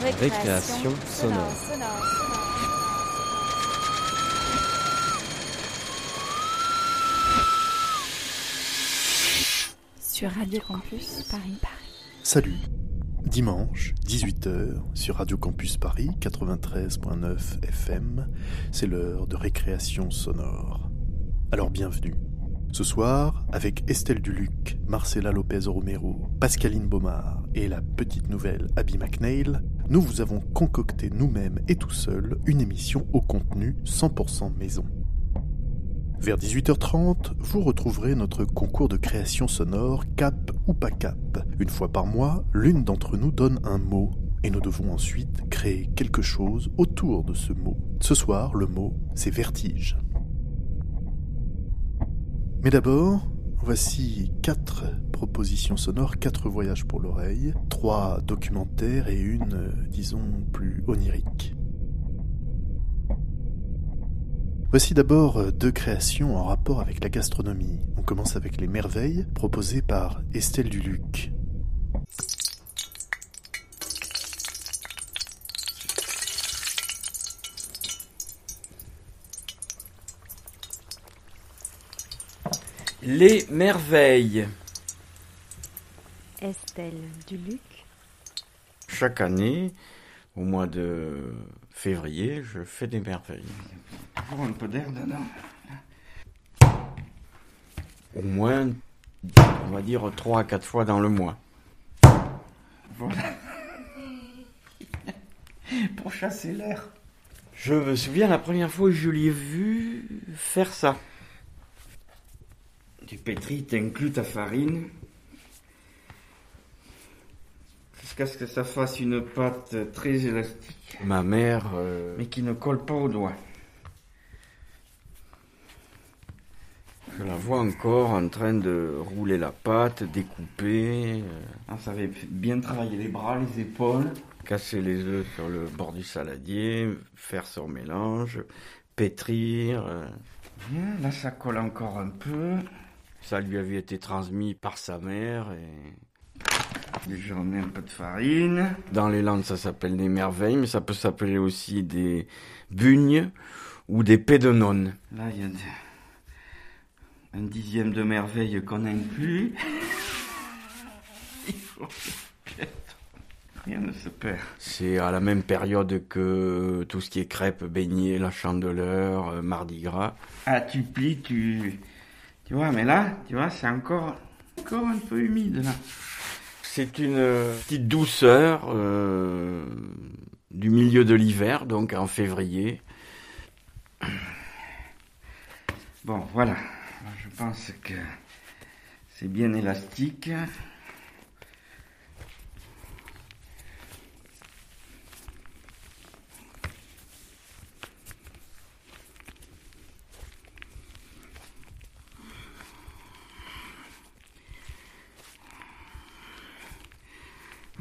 Récréation sonore. Sur Radio Campus Paris. Salut. Dimanche, 18h, sur Radio Campus Paris 93.9 FM, c'est l'heure de récréation sonore. Alors bienvenue. Ce soir, avec Estelle Duluc, Marcela Lopez Romero, Pascaline Baumard et la petite nouvelle Abby McNeil, nous vous avons concocté nous-mêmes et tout seuls une émission au contenu 100% maison. Vers 18h30, vous retrouverez notre concours de création sonore Cap ou pas Cap. Une fois par mois, l'une d'entre nous donne un mot et nous devons ensuite créer quelque chose autour de ce mot. Ce soir, le mot, c'est vertige. Mais d'abord, voici quatre propositions sonores, quatre voyages pour l'oreille, trois documentaires et une, disons, plus onirique. Voici d'abord deux créations en rapport avec la gastronomie. On commence avec les merveilles proposées par Estelle Duluc. Les merveilles. Estelle Duluc. Chaque année, au mois de février, je fais des merveilles. Un peu d'air dedans. Au moins, on va dire trois à quatre fois dans le mois. Voilà. Pour chasser l'air. Je me souviens la première fois que je l'ai vu faire ça. Tu pétris, t'inclus ta farine. Jusqu'à ce que ça fasse une pâte très élastique, Ma mère, euh, mais qui ne colle pas au doigt. je la vois encore en train de rouler la pâte, découper, euh, Ah, ça avait bien travaillé les bras, les épaules. casser les œufs sur le bord du saladier, faire son mélange, pétrir. euh. Bien, là ça colle encore un peu. Ça lui avait été transmis par sa mère et J'en mets un peu de farine. Dans les Landes, ça s'appelle des merveilles, mais ça peut s'appeler aussi des bugnes ou des pédenones. Là, il y a un dixième de merveille qu'on inclut. Il faut. Rien ne se perd. C'est à la même période que tout ce qui est crêpes, beignets, la chandeleur, euh, mardi gras. Ah, tu plies, tu... Tu vois, mais là, tu vois, c'est encore, encore un peu humide, là. C'est une euh, petite douceur euh, du milieu de l'hiver, donc en février. Bon, voilà. Je pense que c'est bien élastique.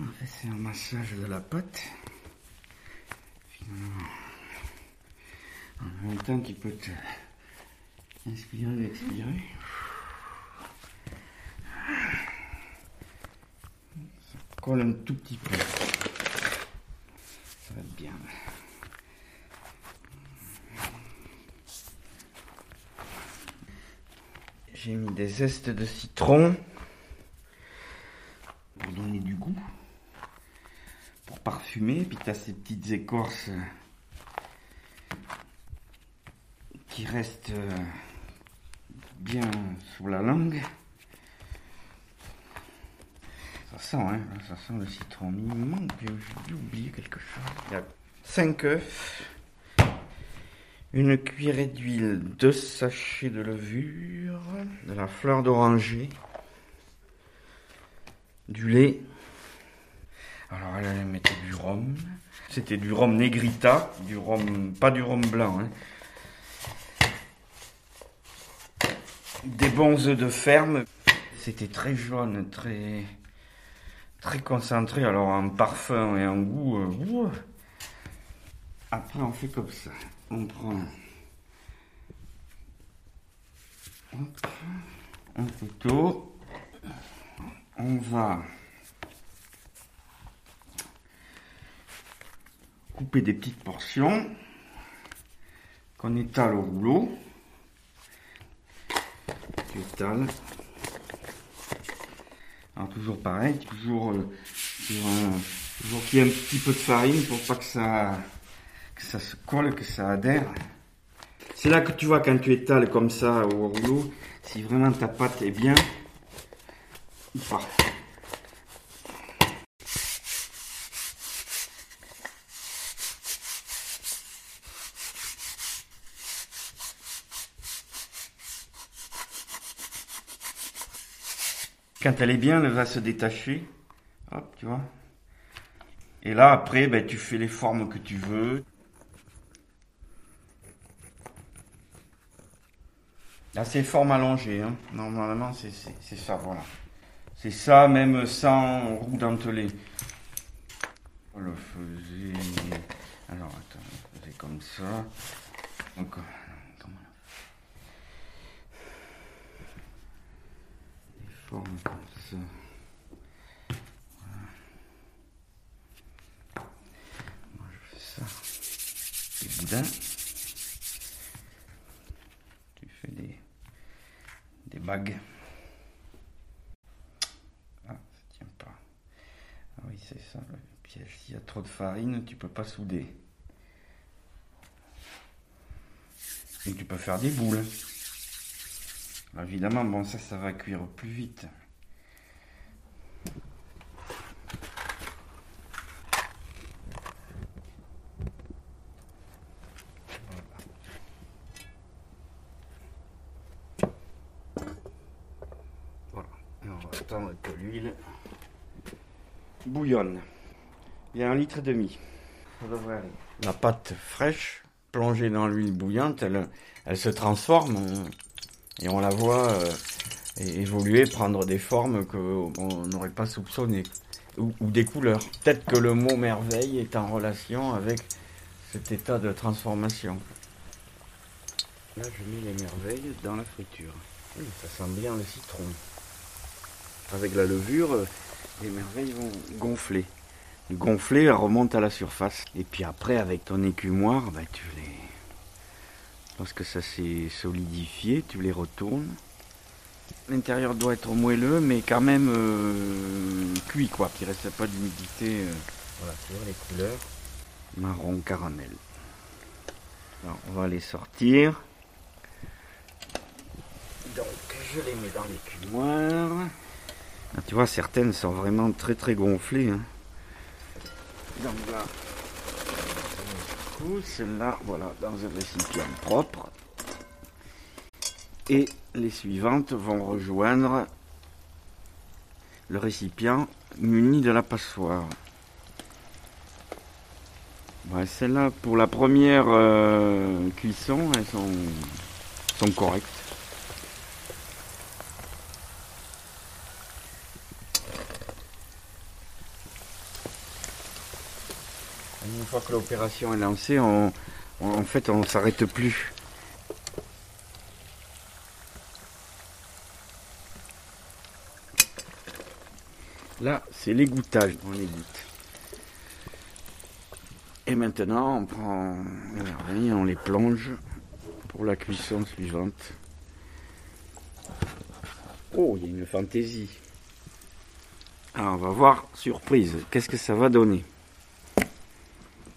On fait c'est un massage de la pâte. Finalement, en même temps, tu peux te inspirer, expirer. Ça colle un tout petit peu. Ça va être bien. J'ai mis des zestes de citron pour donner du goût, pour parfumer. Puis tu as ces petites écorces euh, qui restent euh, bien sous la langue. Ça sent, hein, ça sent le citron. Il manque, j'ai dû oublier quelque chose. Il y a 5 œufs, une cuillerée d'huile, deux sachets de levure, de la fleur d'oranger, du lait. Alors elle, elle mettait du rhum. C'était du rhum negrita, du rhum, pas du rhum blanc. hein. Des bons œufs de ferme. C'était très jaune, très très concentré. Alors en parfum et en goût. euh. Après on fait comme ça. On prend hop, un couteau. On va couper des petites portions qu'on étale au rouleau. Tu étales. Alors toujours pareil, toujours, euh, toujours qu'il y ait un petit peu de farine pour pas que ça, que ça se colle, que ça adhère. C'est là que tu vois quand tu étales comme ça au rouleau, si vraiment ta pâte est bien ou pas. Quand elle est bien, elle va se détacher. Hop, tu vois. Et là, après, ben, tu fais les formes que tu veux. Là, c'est forme allongée. Hein. Normalement, c'est ça, voilà. C'est ça, même sans roue dentelée. On le faisait... Alors, attends, on le faisait comme ça. Donc, Moi je fais ça. Boudins. Tu fais des, des bagues. Ah, ça tient pas. Ah oui, c'est ça le piège. S'il y a trop de farine, tu peux pas souder. Et tu peux faire des boules. Évidemment, bon, ça, ça va cuire plus vite. Voilà. On va attendre que l'huile bouillonne. Il y a un litre et demi. La pâte fraîche, plongée dans l'huile bouillante, elle, elle se transforme et on la voit euh, évoluer, prendre des formes qu'on n'aurait pas soupçonnées, ou, des couleurs. Peut-être que le mot merveille est en relation avec cet état de transformation. Là, je mets les merveilles dans la friture. ça sent bien le citron. Avec la levure, les merveilles vont gonfler. Gonfler, elles remontent à la surface. Et puis après, avec ton écumoire, bah, tu les Lorsque ça s'est solidifié, tu les retournes. L'intérieur doit être moelleux, mais quand même euh, cuit, quoi, qu'il ne reste pas d'humidité. Euh. Voilà, tu vois les couleurs. Marron caramel. Alors, on va les sortir. Donc, je les mets dans l'écumoire. Ah, tu vois, certaines sont vraiment très très gonflées. Hein. Donc là, celle-là, voilà, dans un récipient propre. Et les suivantes vont rejoindre le récipient muni de la passoire. Celles-là, pour la première euh, cuisson, elles sont, sont correctes. Une fois que l'opération est lancée, on, en fait, on ne s'arrête plus. Là, c'est l'égouttage. On égoutte. Et maintenant, on prend on les plonge pour la cuisson suivante. Oh, il y a une fantaisie. Alors, on va voir, surprise, qu'est-ce que ça va donner?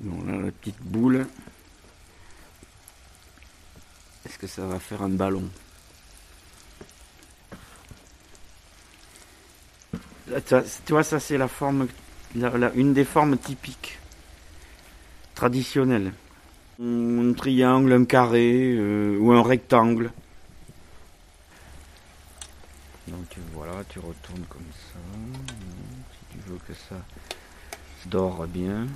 Là, la petite boule. Est-ce que ça va faire un ballon vois, ça c'est la forme, une des formes typiques, traditionnelles. Un triangle, un carré euh, ou un rectangle. Donc voilà, tu retournes comme ça. Si tu veux que ça dort bien.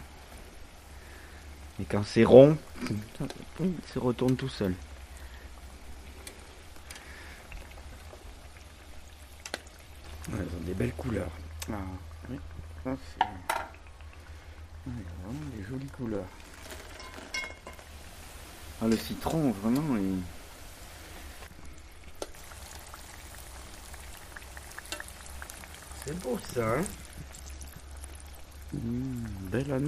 Et quand c'est rond, il se retourne tout seul. elles ont des belles couleurs. Ah, oui, ça c'est. vraiment des jolies couleurs. Ah, le citron, vraiment, il. C'est beau ça, hein? Mmh, Belle à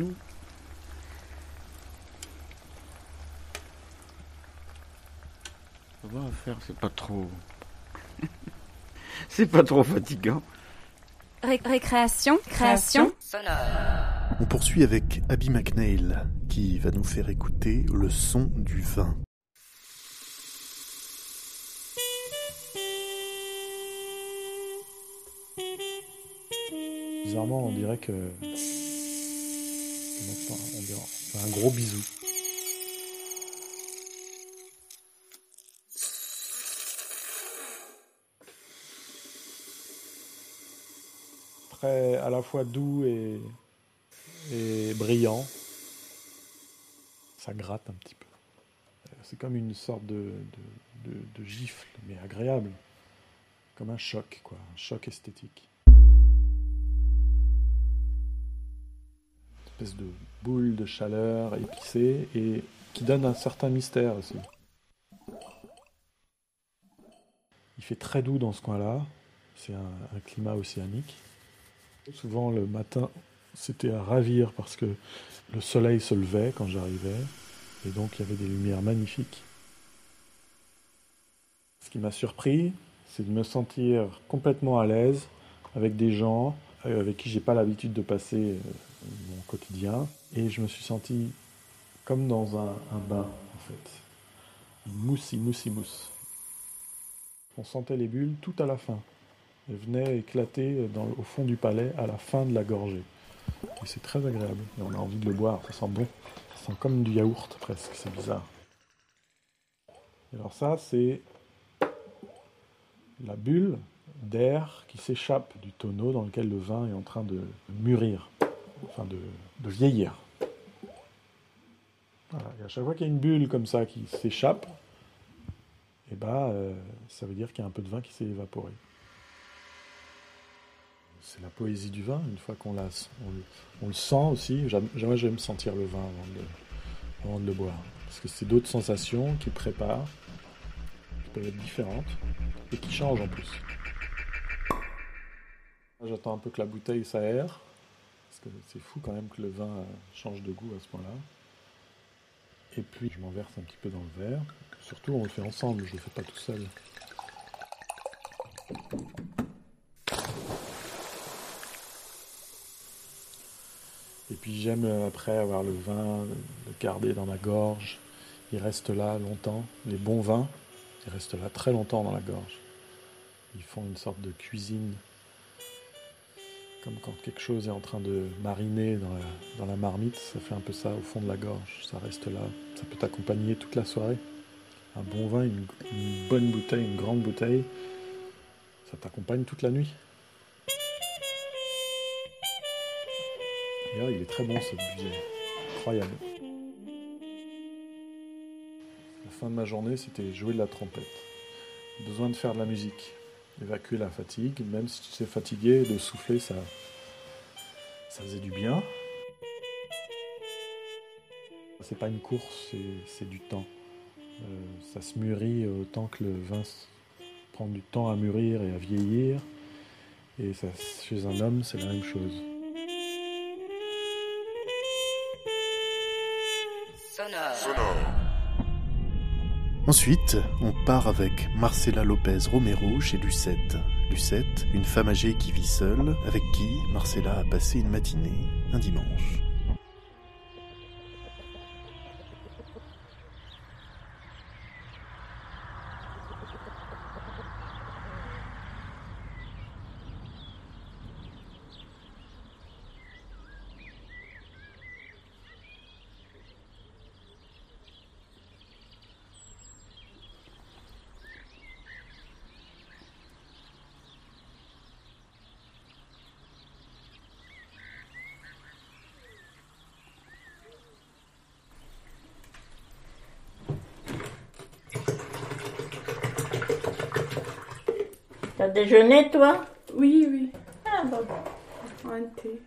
Ça va faire, c'est pas trop. c'est pas trop fatigant. Ré- récréation, création, On poursuit avec Abby McNeil qui va nous faire écouter le son du vin. Bizarrement, on dirait que. On dirait un gros bisou. À la fois doux et, brillant. Ça gratte un petit peu. C'est comme une sorte de, gifle, mais agréable. Comme un choc, quoi. Un choc esthétique. espèce de boule de chaleur épicée et qui donne un certain mystère aussi. Il fait très doux dans ce coin-là, c'est un climat océanique. Souvent le matin, c'était à ravir parce que le soleil se levait quand j'arrivais et donc il y avait des lumières magnifiques. Ce qui m'a surpris, c'est de me sentir complètement à l'aise avec des gens euh, avec qui j'ai pas l'habitude de passer euh, mon quotidien et je me suis senti comme dans un, bain en fait. Une mousse, mousse, mousse. On sentait les bulles tout à la fin. Elles venaient éclater au fond du palais à la fin de la gorgée. Et c'est très agréable. Et on a envie de le boire, ça sent bon. Ça sent comme du yaourt presque, c'est bizarre. Et alors ça, c'est la bulle d'air qui s'échappe du tonneau dans lequel le vin est en train de mûrir, enfin de, vieillir. Et à chaque fois qu'il y a une bulle comme ça qui s'échappe, et bah, euh, ça veut dire qu'il y a un peu de vin qui s'est évaporé. C'est la poésie du vin, une fois qu'on l'a, on, le- sent aussi. J'aime- Moi, j'aime sentir le vin avant de, le- boire. Parce que c'est d'autres sensations qui préparent, qui peuvent être différentes, et qui changent en plus. J'attends un peu que la bouteille s'aère, parce que c'est fou quand même que le vin euh, change de goût à ce point-là. Et puis je m'en verse un petit peu dans le verre. Surtout on le fait ensemble, je le fais pas tout seul. J'aime euh, après avoir le vin, le garder dans ma gorge. Il reste là longtemps. Les bons vins, ils restent là très longtemps dans la gorge. Ils font une sorte de cuisine comme quand quelque chose est en train de mariner dans la, marmite, ça fait un peu ça au fond de la gorge, ça reste là, ça peut t'accompagner toute la soirée. Un bon vin, une bonne bouteille, une grande bouteille, ça t'accompagne toute la nuit. Il est très bon ce budget, incroyable. La fin de ma journée, c'était jouer de la trompette. Besoin de faire de la musique évacuer la fatigue, même si tu es fatigué, de souffler, ça, ça faisait du bien. C'est pas une course, c'est- du temps. Euh, ça se mûrit autant que le vin prend du temps à mûrir et à vieillir. Et chez un homme, c'est la même chose. Ensuite, on part avec Marcela Lopez Romero chez Lucette. Lucette, une femme âgée qui vit seule, avec qui Marcela a passé une matinée, un dimanche. T'as déjeuné, toi Oui, oui. Ah bon. Un thé.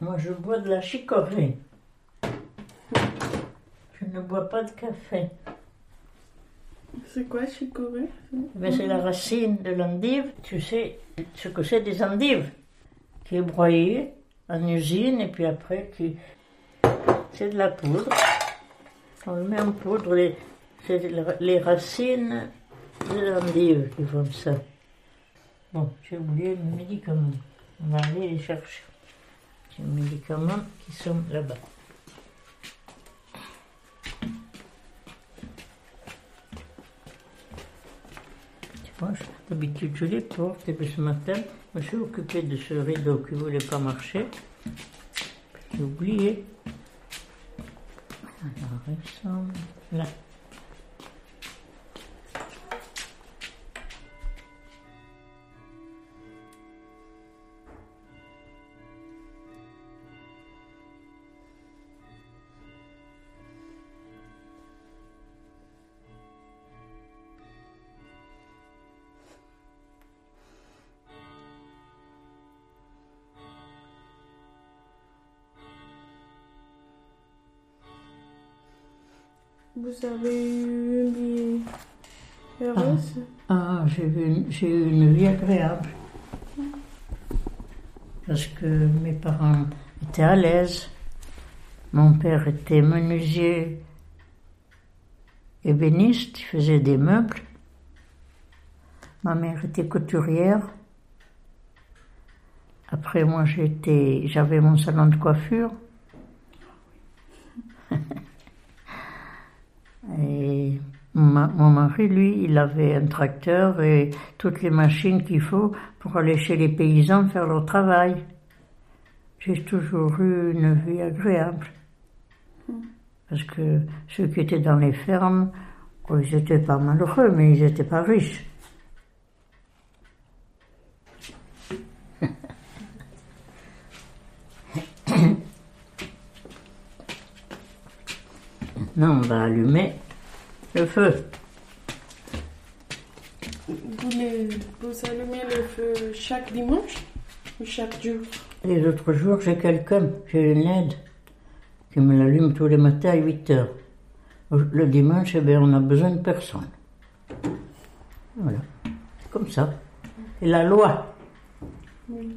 Moi, je bois de la chicorée. Je ne bois pas de café. C'est quoi, chicorée? Mais c'est la racine de l'endive. Tu sais ce que c'est des endives? Qui est broyée en usine et puis après qui, C'est de la poudre. On le met en poudre. Les, les racines de l'endive qui font ça. Bon, j'ai oublié mes médicaments. On va aller les chercher. Les médicaments qui sont là-bas. D'habitude je les porte et puis ce matin, je me suis occupée de ce rideau qui ne voulait pas marcher. J'ai oublié. Alors, ils sont là. Vous avez eu une vie heureuse Ah, j'ai eu, une- j'ai eu une vie agréable. Parce que mes parents étaient à l'aise. Mon père était menuisier ébéniste, il faisait des meubles. Ma mère était couturière. Après, moi, j'étais, j'avais mon salon de coiffure. Et mon mari, lui, il avait un tracteur et toutes les machines qu'il faut pour aller chez les paysans faire leur travail. J'ai toujours eu une vie agréable. Parce que ceux qui étaient dans les fermes, oh, ils n'étaient pas malheureux, mais ils n'étaient pas riches. Maintenant, on va allumer le feu. vous, les- vous allumez le feu chaque dimanche ou chaque jour? Les autres jours, j'ai quelqu'un, j'ai une aide qui me l'allume tous les matins à 8 heures. Le dimanche, eh bien, on a besoin de personne. Voilà, comme ça. C'est la loi. Oui.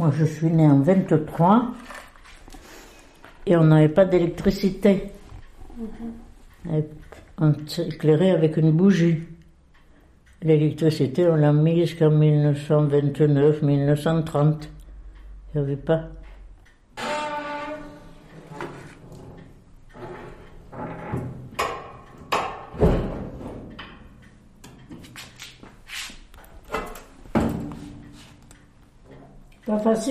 Moi, je suis née en 23 et on n'avait pas d'électricité. Et On s'éclairait avec une bougie. L'électricité, on l'a mise jusqu'en 1929-1930. Il n'y avait pas.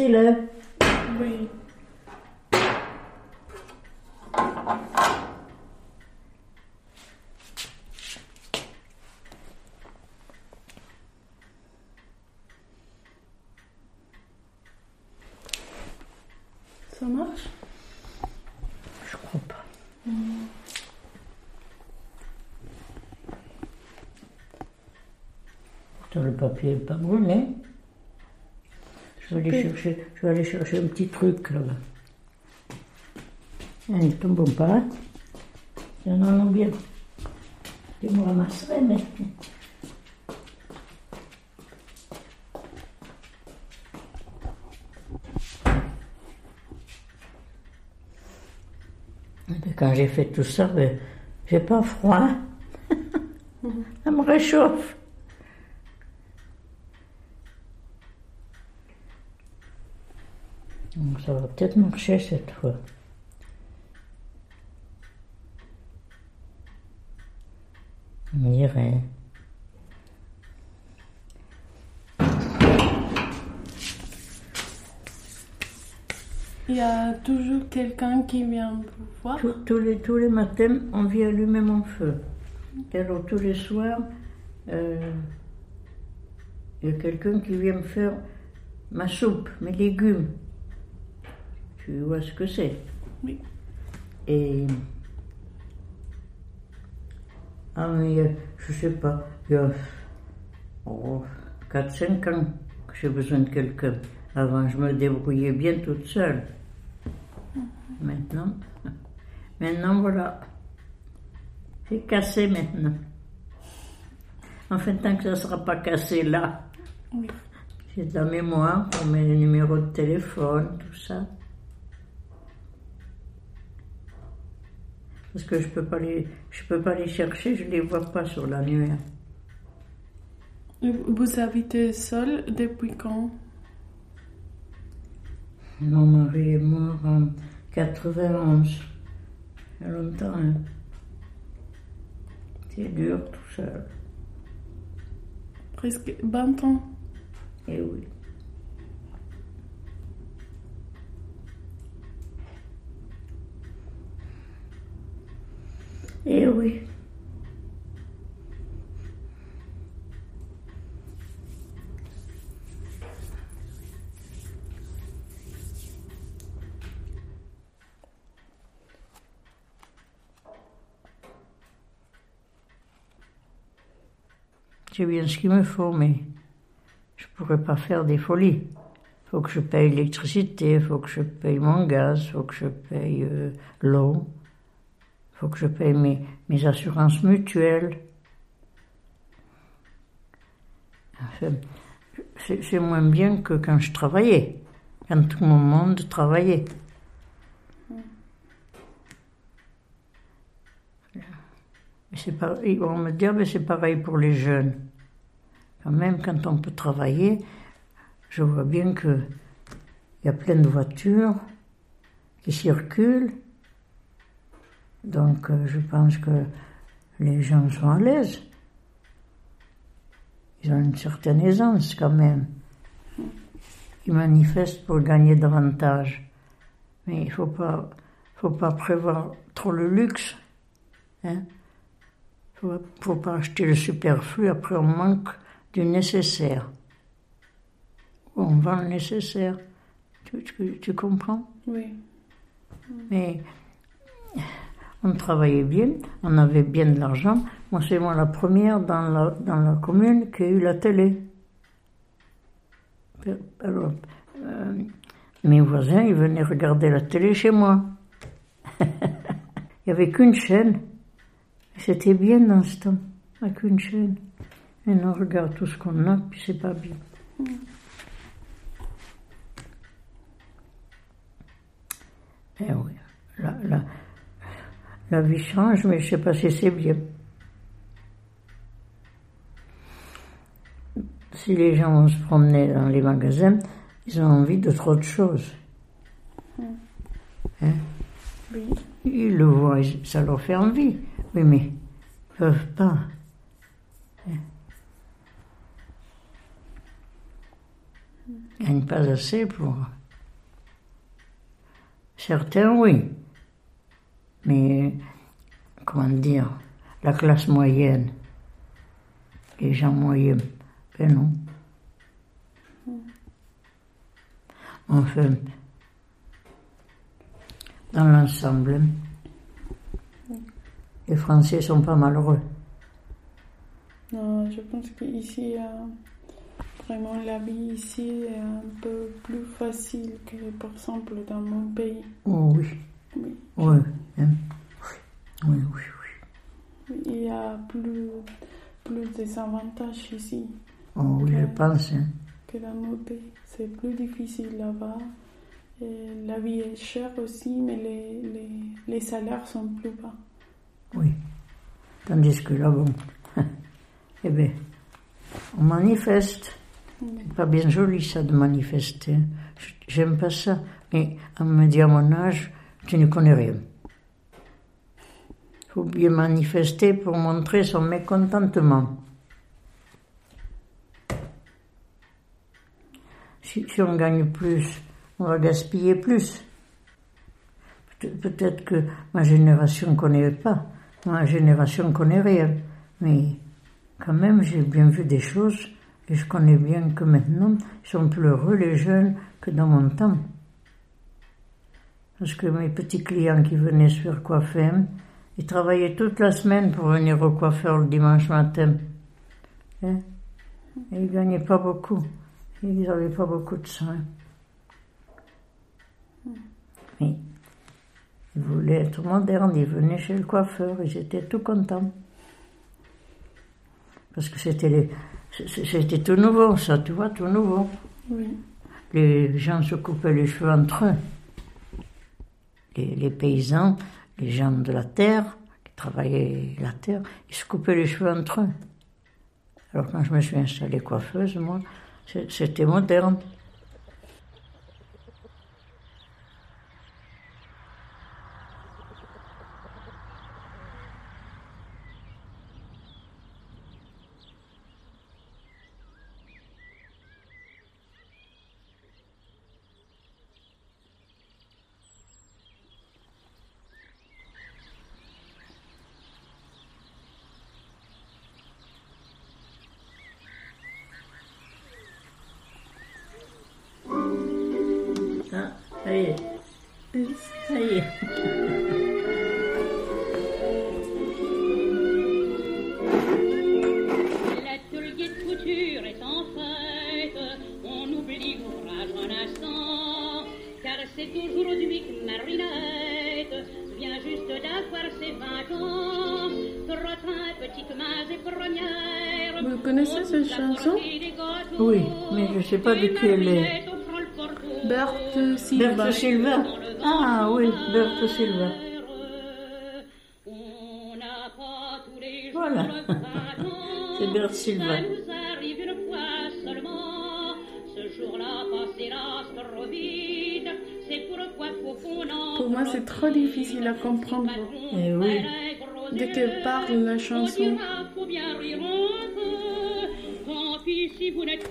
Oui. Ça marche? Je crois pas. Pourtant, le papier n'est pas brûlé. Je vais, aller chercher, je vais aller chercher un petit truc là-bas. Ah, Ne tombons pas. Il y en a bien. Je me ramasserai, mais. Et puis quand j'ai fait tout ça, ben, j'ai pas froid. ça me réchauffe. Peut-être marcher cette fois. On dirait. Il y a toujours quelqu'un qui vient vous voir. Tous, tous les, tous les matins, on vient allumer mon feu. Et alors tous les soirs, euh, il y a quelqu'un qui vient me faire ma soupe, mes légumes. Tu vois ce que c'est Oui. Et. Ah, mais a- je sais pas, il y a Oh, 4-5 ans que j'ai besoin de quelqu'un. Avant, je me débrouillais bien toute seule. Maintenant, maintenant voilà. C'est cassé maintenant. Enfin, tant que ça ne sera pas cassé là. Oui. J'ai de la mémoire pour mes numéros de téléphone, tout ça. Parce que je peux pas les, je peux pas les chercher, je les vois pas sur l'annuaire. Et Vous habitez seul depuis quand? Mon mari est mort en 91. Il y a longtemps, hein. C'est dur tout seul. Presque 20 ans. Eh oui. Eh oui. J'ai bien ce qu'il me faut, mais je pourrais pas faire des folies. Faut que je paye l'électricité, faut que je paye mon gaz, faut que je paye euh, l'eau, faut que je paye mes, mes assurances mutuelles. C'est moins bien que quand je travaillais, quand tout mon monde travaillait. Ils vont me dire, mais c'est pareil pour les jeunes. Quand même, quand on peut travailler, je vois bien que il y a plein de voitures qui circulent. Donc, euh, je pense que les gens sont à l'aise. Ils ont une certaine aisance quand même. Ils manifestent pour gagner davantage. Mais il faut pas, faut pas prévoir trop le luxe. Hein? Faut, faut pas acheter le superflu, après on manque du nécessaire. On vend le nécessaire. Tu, tu- tu comprends? Oui. Mais on travaillait bien, on avait bien de l'argent. Moi, c'est moi la première dans la, dans la commune qui a eu la télé. Alors, euh, mes voisins, ils venaient regarder la télé chez moi. Il n'y avait qu'une chaîne. C'était bien dans ce temps, avec qu'une chaîne. Et on regarde tout ce qu'on a, puis c'est pas bien. Eh oui, la, la, la vie change, mais je sais pas si c'est bien. Si les gens vont se promener dans les magasins, ils ont envie de trop de choses. Hein? Oui. Ils le voient, ça leur fait envie. Oui, mais ils peuvent pas. Hein? Ils gagnent pas assez pour. Certains, oui. Mais, comment dire, la classe moyenne, les gens moyens, ben non. Enfin, dans l'ensemble, les Français sont pas malheureux. Non, je pense qu'ici, euh, vraiment, la vie ici est un peu plus facile que, par exemple, dans mon pays. Oh oui, Oui. oui, hein. oui, oui, oui. Il y a plus, plus des avantages ici Oh oui, je pense. hein. que dans mon pays. C'est plus difficile là-bas. La vie est chère aussi, mais les, les, les salaires sont plus bas. Oui. Tandis que là, bon, eh bien, on manifeste. C'est pas bien joli ça de manifester. J'aime pas ça. Mais on me dit à mon âge, tu ne connais rien. Il faut bien manifester pour montrer son mécontentement. Si, si on gagne plus, on va gaspiller plus. Peut- Peut-être que ma génération ne connaît pas, ma génération ne connaît rien, mais quand même j'ai bien vu des choses et je connais bien que maintenant ils sont plus heureux les jeunes que dans mon temps. Parce que mes petits clients qui venaient se faire coiffer, ils travaillaient toute la semaine pour venir au coiffeur le dimanche matin. Hein? Et ils gagnaient pas beaucoup. Ils n'avaient pas beaucoup de soins. Mais ils voulaient être modernes, ils venaient chez le coiffeur, ils étaient tout contents. Parce que c'était les- c'était tout nouveau, ça, tu vois, tout nouveau. Oui. Les gens se coupaient les cheveux entre eux. Les, paysans, les gens de la terre, qui travaillaient la terre, ils se coupaient les cheveux entre eux. Alors quand je me suis installée coiffeuse, moi, c'était moderne.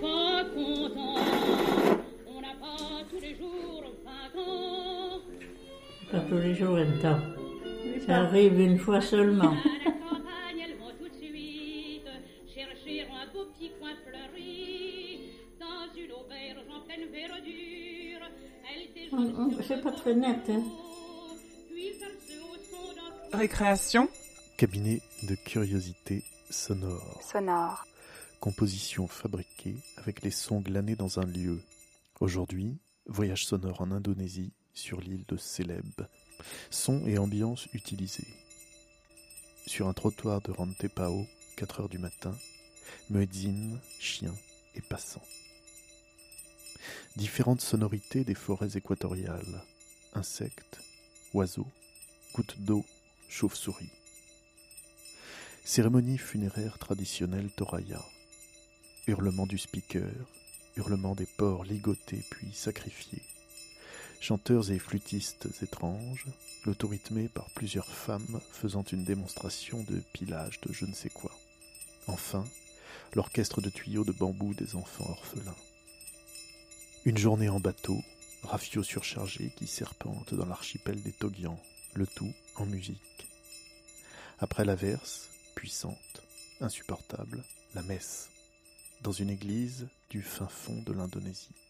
Pas content. On n'a pas tous les jours vingt ans. Pas tous les jours un temps. Ça pas- arrive une fois seulement. À la campagne, elles vont tout de suite chercher un beau petit coin fleuri. Dans une auberge en pleine verdure, elles déjeunent On- on- C'est pas très net, hein. Récréation Cabinet de curiosité sonore. sonore. Composition fabriquée avec les sons glanés dans un lieu. Aujourd'hui, voyage sonore en Indonésie sur l'île de Célèbes. Son et ambiance utilisés. Sur un trottoir de Rantepao, 4 heures du matin, muezzin, chien et passant. Différentes sonorités des forêts équatoriales. Insectes, oiseaux, gouttes d'eau, chauves-souris. Cérémonie funéraire traditionnelle Toraya. Hurlement du speaker, hurlement des porcs ligotés puis sacrifiés. Chanteurs et flûtistes étranges, le par plusieurs femmes faisant une démonstration de pilage de je ne sais quoi. Enfin, l'orchestre de tuyaux de bambou des enfants orphelins. Une journée en bateau, rafio surchargé qui serpente dans l'archipel des Togians, le tout en musique. Après l'averse, puissante, insupportable, la messe, dans une église du fin fond de l'Indonésie.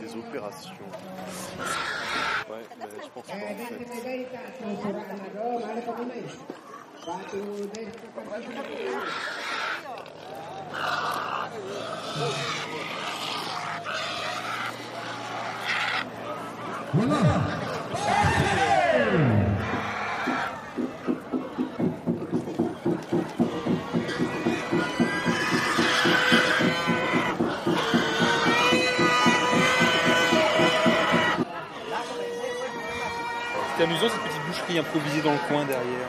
Des opérations. C'était amusant cette petite boucherie improvisée dans le coin derrière.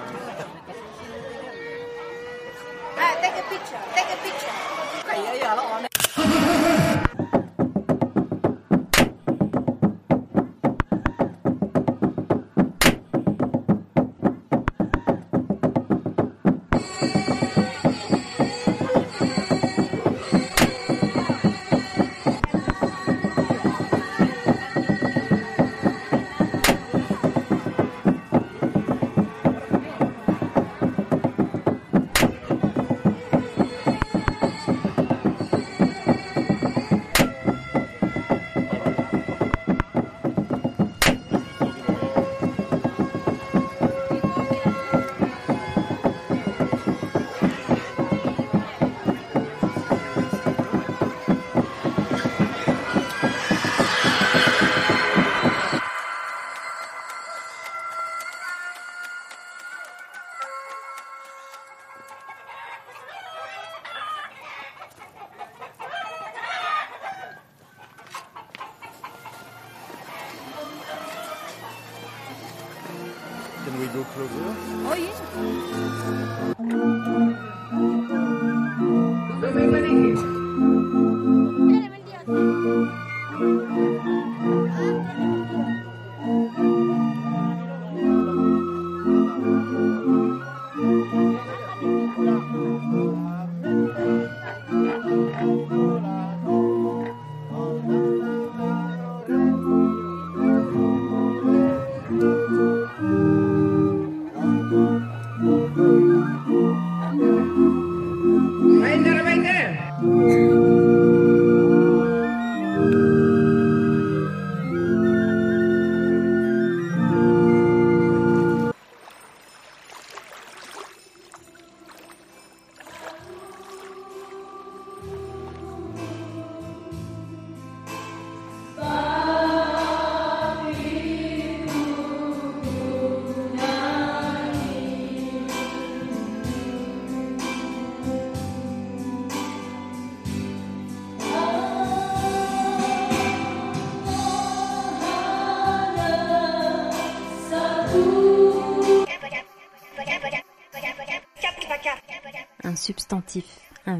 Ah, take a picture, take a picture.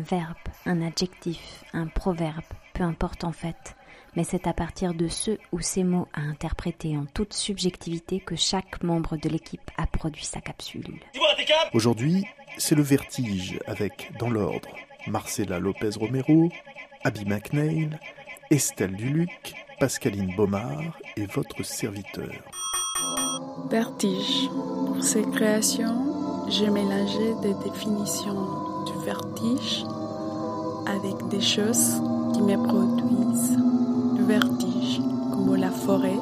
Verbe, un adjectif, un proverbe, peu importe en fait. Mais c'est à partir de ce ou ces mots à interpréter en toute subjectivité que chaque membre de l'équipe a produit sa capsule. Aujourd'hui, c'est le vertige avec, dans l'ordre, Marcela Lopez Romero, Abby McNeil, Estelle Duluc, Pascaline Baumard et votre serviteur. Vertige. Pour ces créations, j'ai mélangé des définitions vertige avec des choses qui me produisent du vertige, comme la forêt,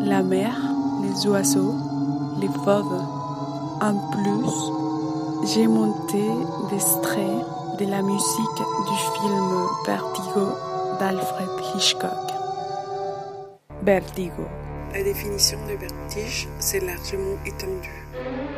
la mer, les oiseaux, les fauves. En plus, j'ai monté des extraits de la musique du film Vertigo d'Alfred Hitchcock. Vertigo. La définition de vertige, c'est largement étendue.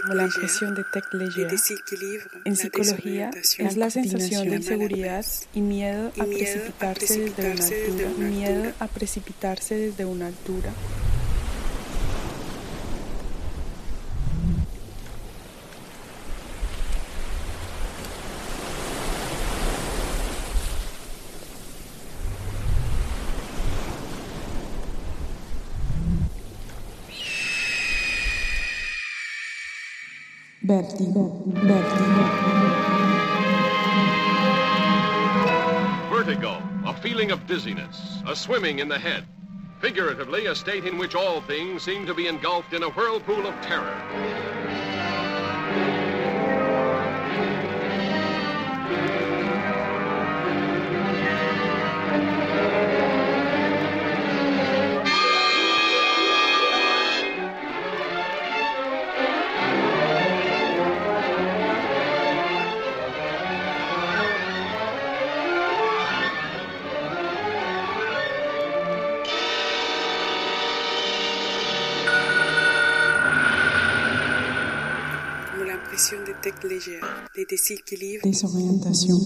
Texto la impresión de texto leyera. En psicología es la sensación de inseguridad y miedo a precipitarse desde una altura. Miedo a precipitarse desde una altura. Swimming in the head. Figuratively, a state in which all things seem to be engulfed in a whirlpool of terror. De déséquilibres, désorientation.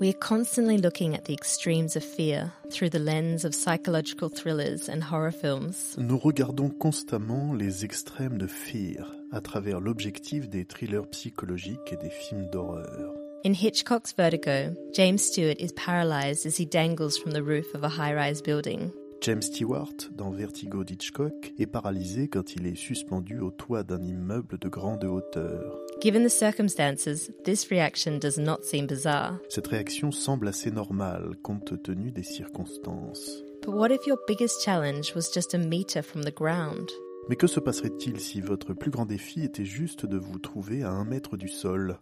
We are constantly looking at the extremes of fear through the lens of psychological thrillers and horror films. Nous regardons constamment les extrêmes de fear à travers l'objectif des thrillers psychologiques et des films d'horreur. In Hitchcock's Vertigo, James Stewart is paralyzed as he dangles from the roof of a high rise building. James Stewart, dans Vertigo d'Hitchcock, est paralysé quand il est suspendu au toit d'un immeuble de grande hauteur. Given the circumstances, this reaction does not seem bizarre. Cette réaction semble assez normale compte tenu des circonstances. But what if your biggest challenge was just a meter from the ground? Mais que se passerait-il si votre plus grand défi était juste de vous trouver à un mètre du sol?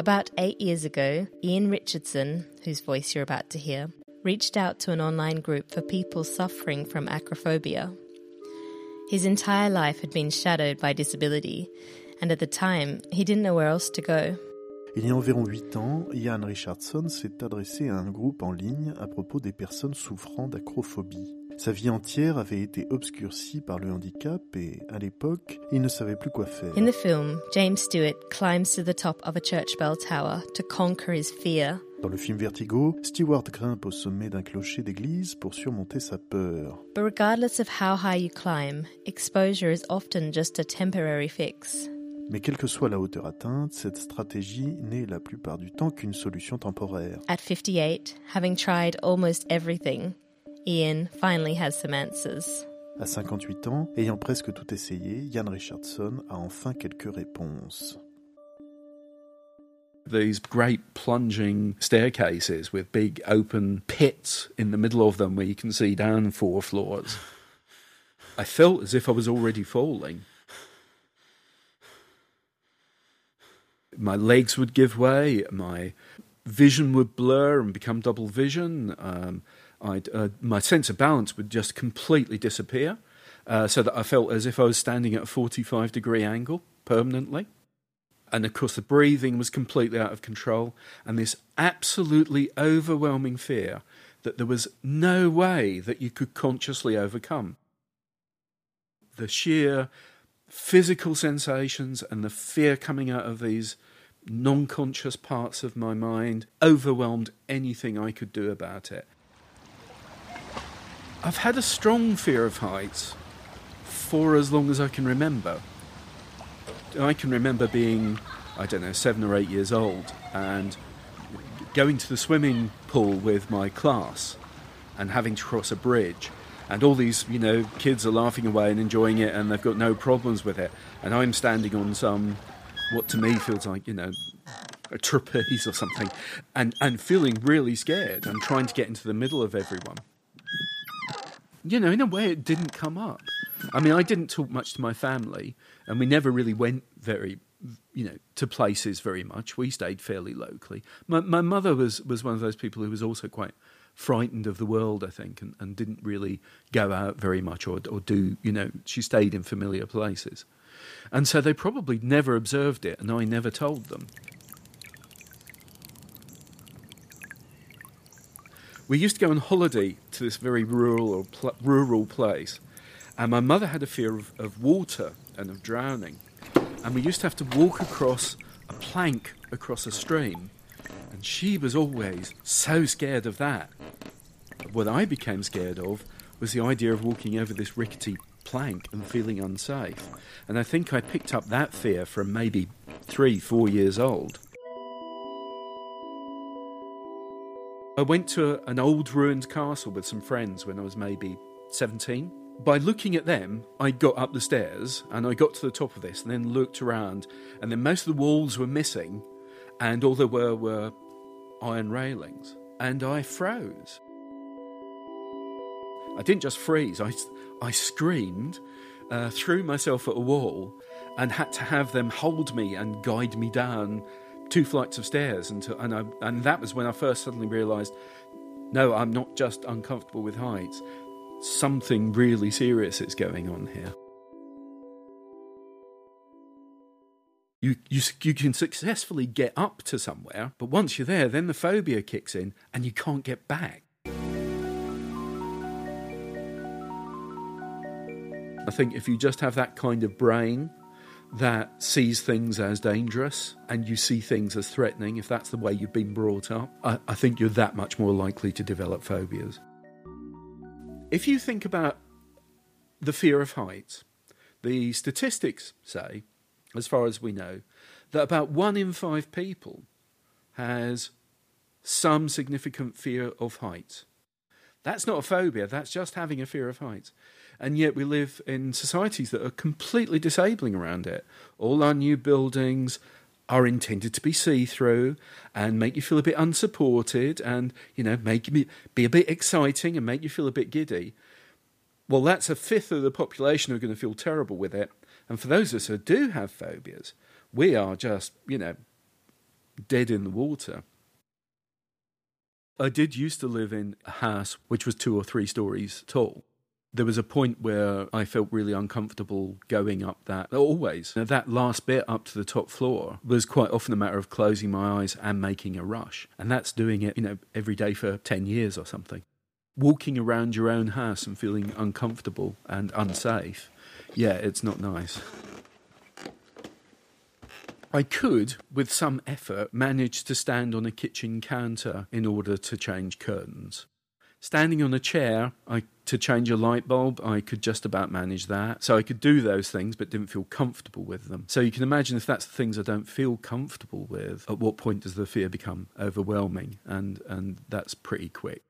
About eight years ago, Ian Richardson, whose voice you're about to hear, reached out to an online group for people suffering from acrophobia. His entire life had been shadowed by disability, and at the time, he didn't know where else to go. Il y a environ 8 ans, Ian Richardson s'est adressé à un groupe en ligne à propos des personnes souffrant d'acrophobie. Sa vie entière avait été obscurcie par le handicap et, à l'époque, il ne savait plus quoi faire. In the film, James Stewart climbs to the top of a church bell tower to conquer his fear. Dans le film Vertigo, Stewart grimpe au sommet d'un clocher d'église pour surmonter sa peur. But regardless of how high you climb, exposure is often just a temporary fix. Mais quelle que soit la hauteur atteinte, cette stratégie n'est la plupart du temps qu'une solution temporaire. At 58, having tried almost everything, Ian finally has some answers. À 58 ans, ayant presque tout essayé, Ian Richardson a enfin quelques réponses. these great plunging staircases with big open pits in the middle of them where you can see down four floors. I felt as if I was already falling. My legs would give way, my vision would blur and become double vision. Um, I'd, uh, my sense of balance would just completely disappear, uh, so that I felt as if I was standing at a 45 degree angle permanently. And of course, the breathing was completely out of control, and this absolutely overwhelming fear that there was no way that you could consciously overcome. The sheer physical sensations and the fear coming out of these non conscious parts of my mind overwhelmed anything I could do about it. I've had a strong fear of heights for as long as I can remember. I can remember being, I don't know, seven or eight years old and going to the swimming pool with my class and having to cross a bridge. And all these, you know, kids are laughing away and enjoying it and they've got no problems with it. And I'm standing on some, what to me feels like, you know, a trapeze or something and, and feeling really scared and trying to get into the middle of everyone. You know, in a way, it didn't come up. I mean, I didn't talk much to my family, and we never really went very, you know, to places very much. We stayed fairly locally. My, my mother was, was one of those people who was also quite frightened of the world, I think, and, and didn't really go out very much or, or do, you know, she stayed in familiar places. And so they probably never observed it, and I never told them. We used to go on holiday to this very rural pl- rural place, and my mother had a fear of, of water and of drowning, and we used to have to walk across a plank across a stream, and she was always so scared of that. What I became scared of was the idea of walking over this rickety plank and feeling unsafe, and I think I picked up that fear from maybe three, four years old. I went to an old ruined castle with some friends when I was maybe 17. By looking at them, I got up the stairs and I got to the top of this and then looked around, and then most of the walls were missing, and all there were were iron railings. And I froze. I didn't just freeze, I, I screamed, uh, threw myself at a wall, and had to have them hold me and guide me down two flights of stairs. Until, and, I, and that was when I first suddenly realised no, I'm not just uncomfortable with heights, something really serious is going on here. You, you, you can successfully get up to somewhere, but once you're there, then the phobia kicks in and you can't get back. I think if you just have that kind of brain that sees things as dangerous and you see things as threatening, if that's the way you've been brought up, I, I think you're that much more likely to develop phobias. If you think about the fear of heights, the statistics say, as far as we know, that about one in five people has some significant fear of heights. That's not a phobia, that's just having a fear of heights and yet we live in societies that are completely disabling around it. All our new buildings are intended to be see-through and make you feel a bit unsupported and you know make you be a bit exciting and make you feel a bit giddy. Well that's a fifth of the population who are going to feel terrible with it. And for those of us who do have phobias we are just you know dead in the water. I did used to live in a house which was two or three stories tall there was a point where I felt really uncomfortable going up that. Always. That last bit up to the top floor was quite often a matter of closing my eyes and making a rush. And that's doing it, you know, every day for 10 years or something. Walking around your own house and feeling uncomfortable and unsafe, yeah, it's not nice. I could, with some effort, manage to stand on a kitchen counter in order to change curtains. Standing on a chair, I to change a light bulb, I could just about manage that. So I could do those things, but didn't feel comfortable with them. So you can imagine if that's the things I don't feel comfortable with, at what point does the fear become overwhelming? And and that's pretty quick.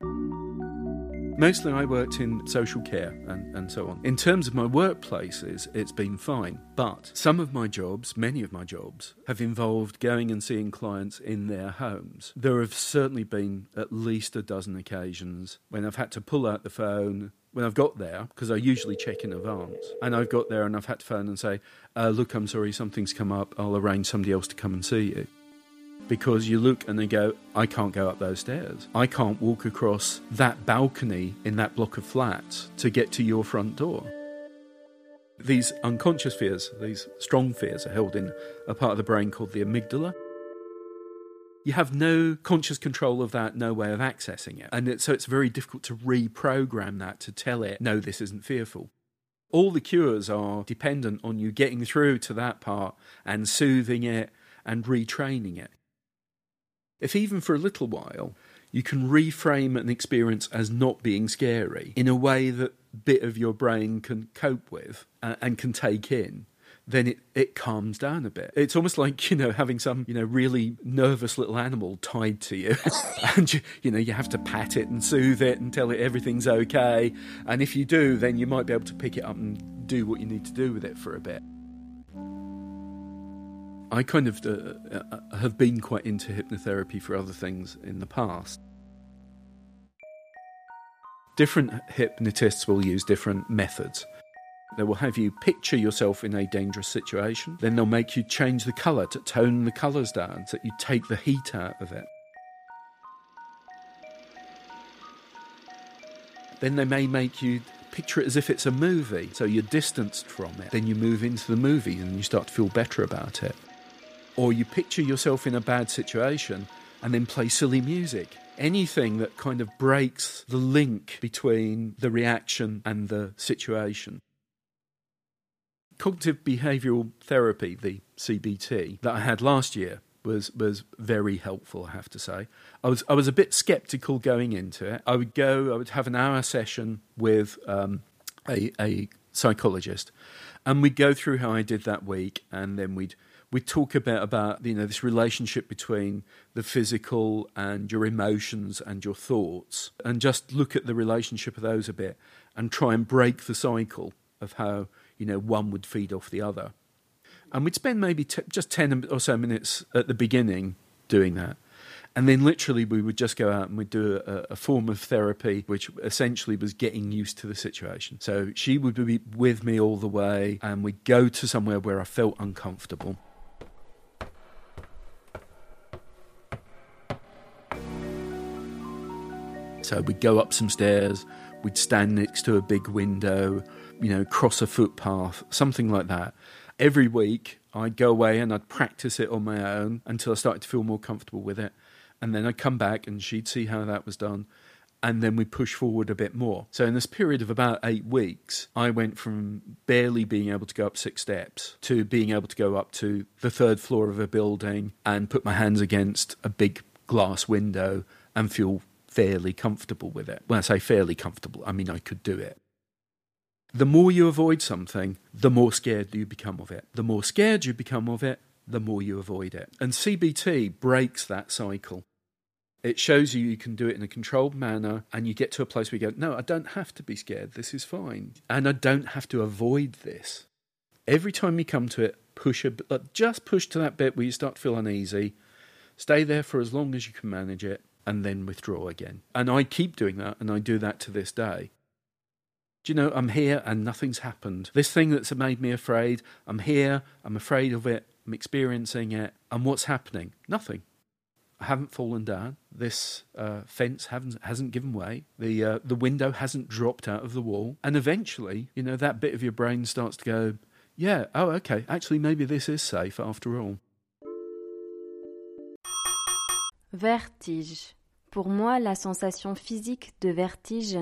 Mostly I worked in social care and, and so on. In terms of my workplaces, it's been fine. But some of my jobs, many of my jobs, have involved going and seeing clients in their homes. There have certainly been at least a dozen occasions when I've had to pull out the phone, when I've got there, because I usually check in advance, and I've got there and I've had to phone and say, uh, Look, I'm sorry, something's come up. I'll arrange somebody else to come and see you because you look and they go, I can't go up those stairs. I can't walk across that balcony in that block of flats to get to your front door. These unconscious fears, these strong fears, are held in a part of the brain called the amygdala. You have no conscious control of that, no way of accessing it. And it, so it's very difficult to reprogram that to tell it, no, this isn't fearful. All the cures are dependent on you getting through to that part and soothing it and retraining it if even for a little while you can reframe an experience as not being scary in a way that bit of your brain can cope with uh, and can take in then it, it calms down a bit. It's almost like, you know, having some, you know, really nervous little animal tied to you. and, you, you know, you have to pat it and soothe it and tell it everything's okay. And if you do, then you might be able to pick it up and do what you need to do with it for a bit. I kind of uh, uh, have been quite into hypnotherapy for other things in the past. Different hypnotists will use different methods. They will have you picture yourself in a dangerous situation, then they'll make you change the colour to tone the colours down so that you take the heat out of it. Then they may make you picture it as if it's a movie, so you're distanced from it. Then you move into the movie and you start to feel better about it or you picture yourself in a bad situation and then play silly music. Anything that kind of breaks the link between the reaction and the situation. Cognitive behavioural therapy, the CBT, that I had last year was was very helpful, I have to say. I was I was a bit sceptical going into it. I would go, I would have an hour session with um, a, a psychologist, and we'd go through how I did that week, and then we'd we talk a bit about you know this relationship between the physical and your emotions and your thoughts, and just look at the relationship of those a bit, and try and break the cycle of how you know one would feed off the other. And we'd spend maybe t- just ten or so minutes at the beginning doing that. And then literally we would just go out and we'd do a, a, form of therapy, which essentially was getting used to the situation. So she would be with me all the way and we'd go to somewhere where I felt uncomfortable. So we'd go up some stairs, we'd stand next to a big window, you know, cross a footpath, something like that. Every week I'd go away and I'd practice it on my own until I started to feel more comfortable with it. And then I'd come back and she'd see how that was done. And then we'd push forward a bit more. So, in this period of about eight weeks, I went from barely being able to go up six steps to being able to go up to the third floor of a building and put my hands against a big glass window and feel fairly comfortable with it. When I say fairly comfortable, I mean I could do it. The more you avoid something, the more scared you become of it. The more scared you become of it, the more you avoid it. And CBT breaks that cycle. It shows you you can do it in a controlled manner, and you get to a place where you go, No, I don't have to be scared. This is fine. And I don't have to avoid this. Every time you come to it, push a just push to that bit where you start to feel uneasy. Stay there for as long as you can manage it, and then withdraw again. And I keep doing that, and I do that to this day. Do you know, I'm here and nothing's happened. This thing that's made me afraid, I'm here, I'm afraid of it, I'm experiencing it, and what's happening? Nothing. I haven't fallen down. This uh, fence hasn't hasn't given way. The uh, the window hasn't dropped out of the wall. And eventually, you know, that bit of your brain starts to go, yeah, oh, okay, actually, maybe this is safe after all. Vertige. Pour moi, la sensation physique de vertige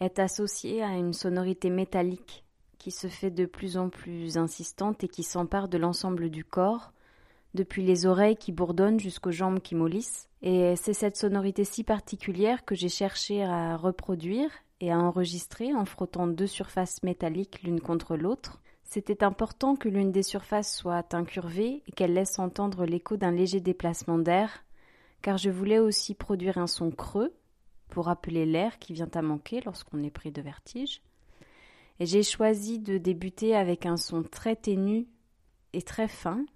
est associée à une sonorité métallique qui se fait de plus en plus insistante et qui s'empare de l'ensemble du corps, depuis les oreilles qui bourdonnent jusqu'aux jambes qui mollissent. Et c'est cette sonorité si particulière que j'ai cherché à reproduire et à enregistrer en frottant deux surfaces métalliques l'une contre l'autre. C'était important que l'une des surfaces soit incurvée et qu'elle laisse entendre l'écho d'un léger déplacement d'air, car je voulais aussi produire un son creux pour appeler l'air qui vient à manquer lorsqu'on est pris de vertige. Et j'ai choisi de débuter avec un son très ténu et très fin,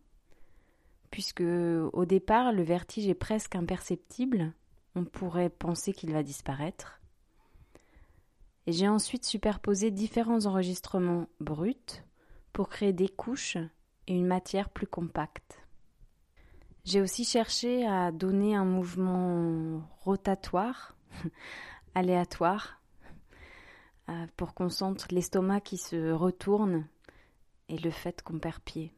puisque au départ le vertige est presque imperceptible, on pourrait penser qu'il va disparaître. Et j'ai ensuite superposé différents enregistrements bruts pour créer des couches et une matière plus compacte. J'ai aussi cherché à donner un mouvement rotatoire, aléatoire, euh, pour qu'on sente l'estomac qui se retourne et le fait qu'on perd pied.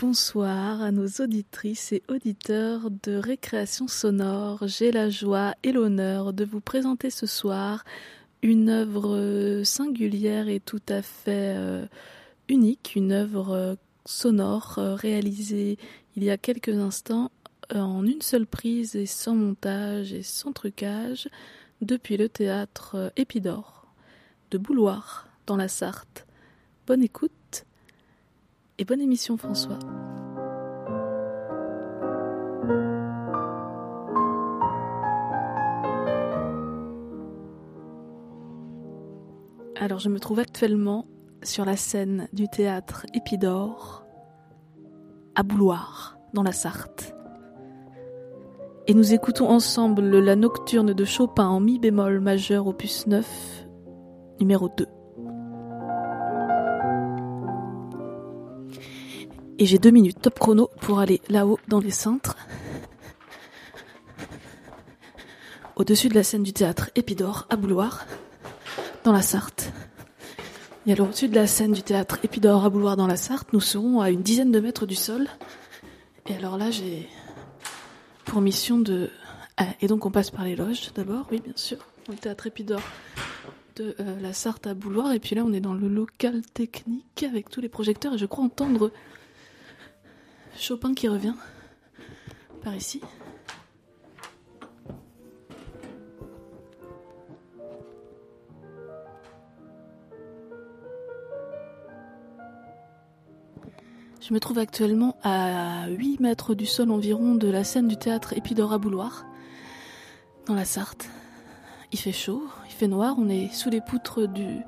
Bonsoir à nos auditrices et auditeurs de Récréation Sonore. J'ai la joie et l'honneur de vous présenter ce soir une œuvre singulière et tout à fait euh, unique, une œuvre euh, sonore euh, réalisée il y a quelques instants en une seule prise et sans montage et sans trucage depuis le théâtre Épidore de Bouloir dans la Sarthe. Bonne écoute et bonne émission François. Alors je me trouve actuellement sur la scène du théâtre Épidore à Bouloir, dans la Sarthe. Et nous écoutons ensemble la nocturne de Chopin en mi bémol majeur opus 9, numéro 2. Et j'ai deux minutes top chrono pour aller là-haut dans les cintres. Au-dessus de la scène du théâtre Épidore à Bouloir, dans la Sarthe. Et alors au-dessus de la scène du théâtre Épidore à Bouloir dans la Sarthe, nous serons à une dizaine de mètres du sol. Et alors là, j'ai pour mission de... Ah, et donc on passe par les loges d'abord, oui bien sûr, dans théâtre Épidore de euh, la Sarthe à Bouloir. Et puis là, on est dans le local technique avec tous les projecteurs et je crois entendre Chopin qui revient par ici. Je me trouve actuellement à 8 mètres du sol environ de la scène du théâtre Épidore à Bouloir, dans la Sarthe. Il fait chaud, il fait noir, on est sous les poutres du,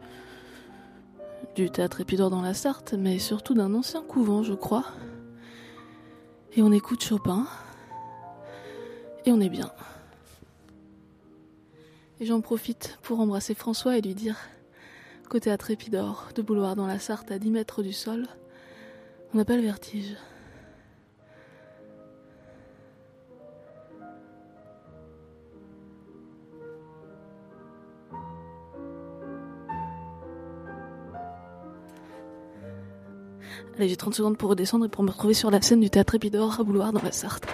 théâtre Épidore dans la Sarthe, mais surtout d'un ancien couvent, je crois. Et on écoute Chopin. Et on est bien. Et j'en profite pour embrasser François et lui dire qu'au théâtre Épidore de Bouloir dans la Sarthe à 10 mètres du sol, on n'a pas le vertige. Allez, j'ai 30 secondes pour redescendre et pour me retrouver sur la scène du théâtre Épidore à Bouloir dans la Sarthe.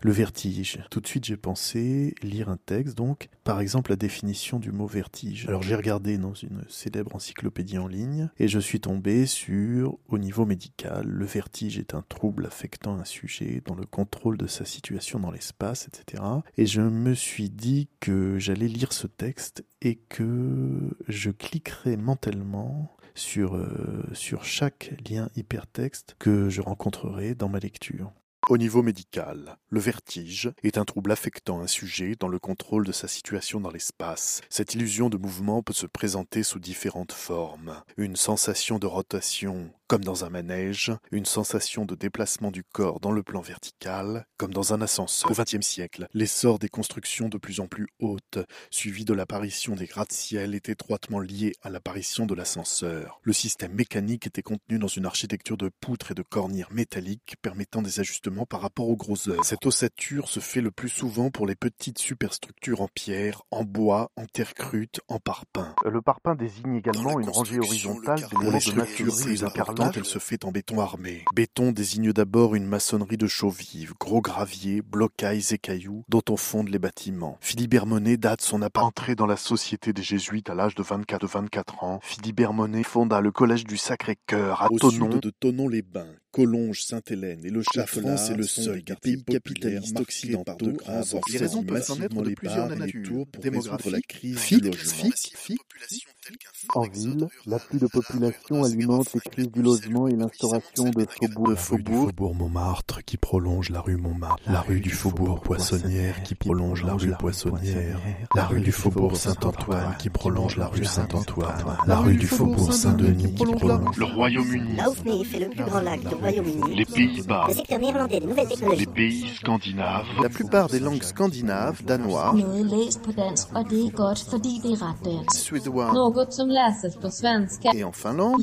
Le vertige. Tout de suite, j'ai pensé lire un texte, donc, par exemple, la définition du mot vertige. Alors, j'ai regardé dans une célèbre encyclopédie en ligne et je suis tombé sur, au niveau médical, le vertige est un trouble affectant un sujet dans le contrôle de sa situation dans l'espace, etc. Et je me suis dit que j'allais lire ce texte et que je cliquerais mentalement sur, euh, sur chaque lien hypertexte que je rencontrerai dans ma lecture. Au niveau médical, le vertige est un trouble affectant un sujet dans le contrôle de sa situation dans l'espace. Cette illusion de mouvement peut se présenter sous différentes formes. Une sensation de rotation comme dans un manège, une sensation de déplacement du corps dans le plan vertical, comme dans un ascenseur. Au XXe siècle, l'essor des constructions de plus en plus hautes, suivi de l'apparition des gratte-ciel, est étroitement lié à l'apparition de l'ascenseur. Le système mécanique était contenu dans une architecture de poutres et de cornires métalliques permettant des ajustements par rapport aux gros œuvres. Cette ossature se fait le plus souvent pour les petites superstructures en pierre, en bois, en terre crute, en parpaing. Le parpaing désigne également une rangée horizontale d'éléments de maçonnerie et importante, elle se fait en béton armé. Béton désigne d'abord une maçonnerie de chaux vive, gros gravier, blocailles et cailloux dont on fonde les bâtiments. Philibert Monet date son entrée dans la société des jésuites à l'âge de 24, de 24 ans. Philibert Monet fonda le collège du Sacré-Cœur à Au Tonon. sud de Tonon-les-Bains. Collonges, Sainte-Hélène et le La Châtelain, France est le seul des pays capitalistes occidentaux à avoir Les raisons peuvent en être de les plusieurs natures. pour résoudre la crise fixe, du logement. fixe, En ville, l'afflux de population alimente les crises du logement et l'instauration de faubourgs. Le faubourg, faubourg Montmartre qui prolonge la rue Montmartre, la rue du faubourg Poissonnière qui prolonge la rue Poissonnière, la rue du faubourg Saint-Antoine qui prolonge la rue Saint-Antoine, la rue du faubourg Saint-Denis qui prolonge Le Royaume-Uni, est le plus grand lac du Royaume-Uni. les Pays-Bas, Le secteur néerlandais des nouvelles technologies. les pays scandinaves, La plupart des langues scandinaves, danois, er. Suédois. Et en Finlande.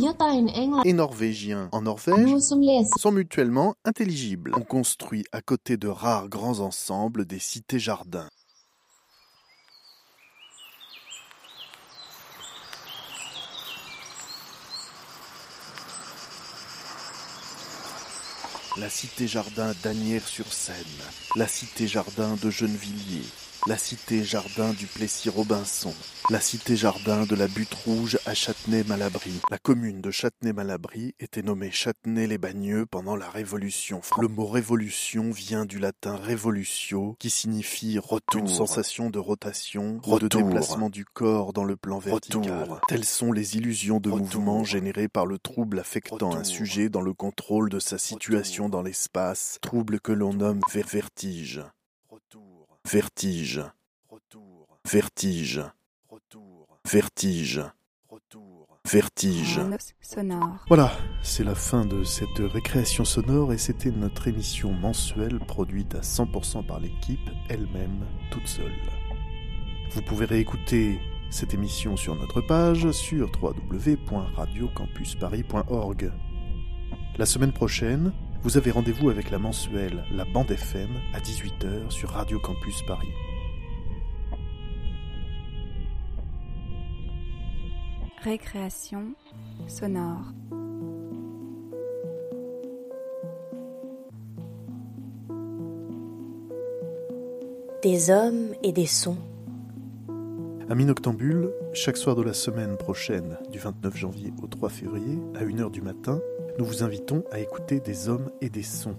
Et norvégien. En Norvège. Sont mutuellement intelligibles. On construit à côté de rares grands ensembles des cités-jardins. La cité-jardin d'Agnières-sur-Seine, la cité-jardin de Gennevilliers, la cité-jardin du Plessis-Robinson, la cité-jardin de la Butte Rouge à Châtenay-Malabry. La commune de Châtenay-Malabry était nommée Châtenay-les-Bagneux pendant la Révolution. Le mot révolution vient du latin revolutio, qui signifie retour, une sensation de rotation, ou de Retour. déplacement du corps dans le plan vertical. Retour. Telles sont les illusions de Retour. mouvement générées par le trouble affectant un Retour. sujet dans le contrôle de sa situation dans l'espace, trouble que l'on nomme ver- vertige. Vertige. Vertige. Vertige. Vertige. sonore. Voilà, c'est la fin de cette récréation sonore et c'était notre émission mensuelle produite à 100% par l'équipe elle-même, toute seule. Vous pouvez réécouter cette émission sur notre page sur www.radiocampusparis.org. La semaine prochaine, vous avez rendez-vous avec la mensuelle La Bande FM à 18h sur Radio Campus Paris. Récréation sonore. Des hommes et des sons. Amis Noctambule, chaque soir de la semaine prochaine, du 29 janvier au 3 février, à 1h du matin, nous vous invitons à écouter des hommes et des sons.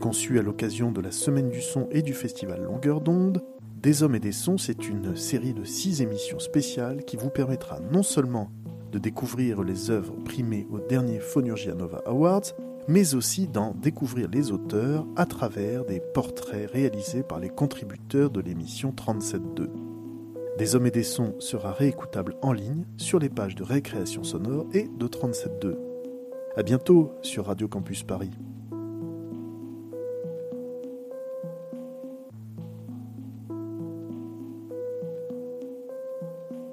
Conçu à l'occasion de la Semaine du Son et du Festival Longueur d'onde, Des Hommes et des Sons, c'est une série de six émissions spéciales qui vous permettra non seulement de découvrir les œuvres primées au dernier Phonurgia Nova Awards, mais aussi d'en découvrir les auteurs à travers des portraits réalisés par les contributeurs de l'émission 37.2. Des Hommes et des Sons sera réécoutable en ligne sur les pages de Récréation Sonore et de 37.2. À bientôt sur Radio Campus Paris.